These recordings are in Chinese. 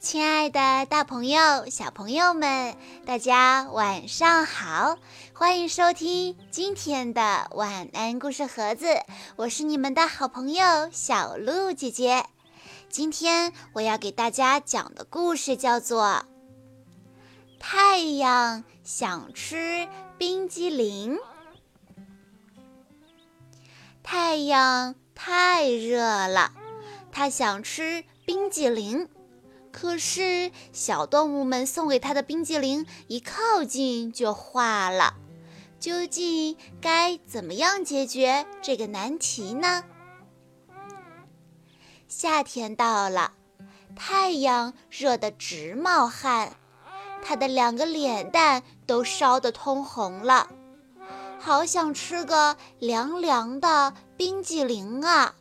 亲爱的，大朋友、小朋友们，大家晚上好！欢迎收听今天的晚安故事盒子，我是你们的好朋友小鹿姐姐。今天我要给大家讲的故事叫做《太阳想吃冰激凌》。太阳太热了，它想吃冰激凌。可是，小动物们送给它的冰激凌一靠近就化了。究竟该怎么样解决这个难题呢？夏天到了，太阳热得直冒汗，它的两个脸蛋都烧得通红了，好想吃个凉凉的冰激凌啊！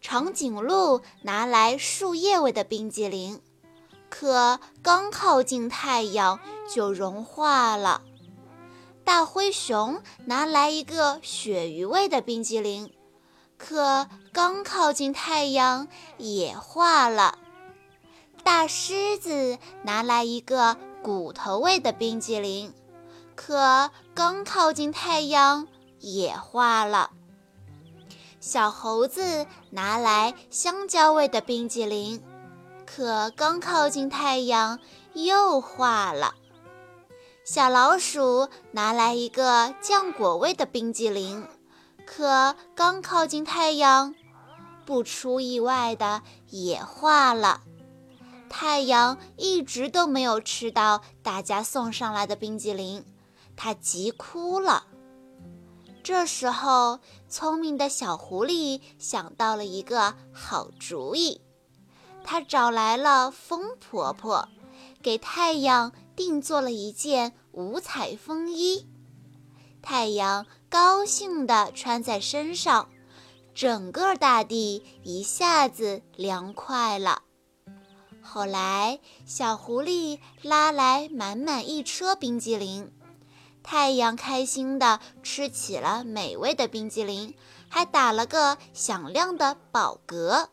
长颈鹿拿来树叶味的冰激凌，可刚靠近太阳就融化了。大灰熊拿来一个鳕鱼味的冰激凌，可刚靠近太阳也化了。大狮子拿来一个骨头味的冰激凌，可刚靠近太阳也化了。小猴子拿来香蕉味的冰激凌，可刚靠近太阳又化了。小老鼠拿来一个浆果味的冰激凌，可刚靠近太阳，不出意外的也化了。太阳一直都没有吃到大家送上来的冰激凌，它急哭了。这时候，聪明的小狐狸想到了一个好主意，它找来了风婆婆，给太阳定做了一件五彩风衣。太阳高兴地穿在身上，整个大地一下子凉快了。后来，小狐狸拉来满满一车冰激凌。太阳开心地吃起了美味的冰激凌，还打了个响亮的饱嗝。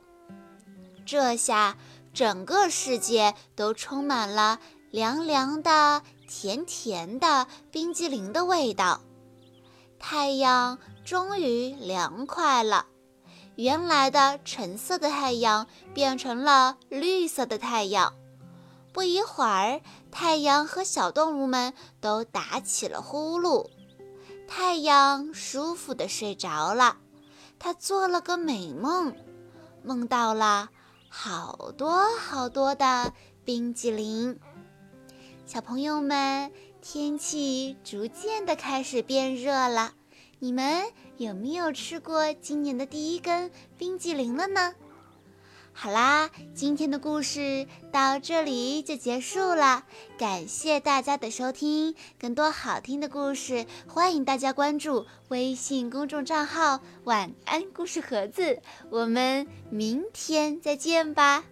这下，整个世界都充满了凉凉的、甜甜的冰激凌的味道。太阳终于凉快了，原来的橙色的太阳变成了绿色的太阳。不一会儿，太阳和小动物们都打起了呼噜。太阳舒服地睡着了，它做了个美梦，梦到了好多好多的冰激凌。小朋友们，天气逐渐的开始变热了，你们有没有吃过今年的第一根冰激凌了呢？好啦，今天的故事到这里就结束了，感谢大家的收听。更多好听的故事，欢迎大家关注微信公众账号“晚安故事盒子”。我们明天再见吧。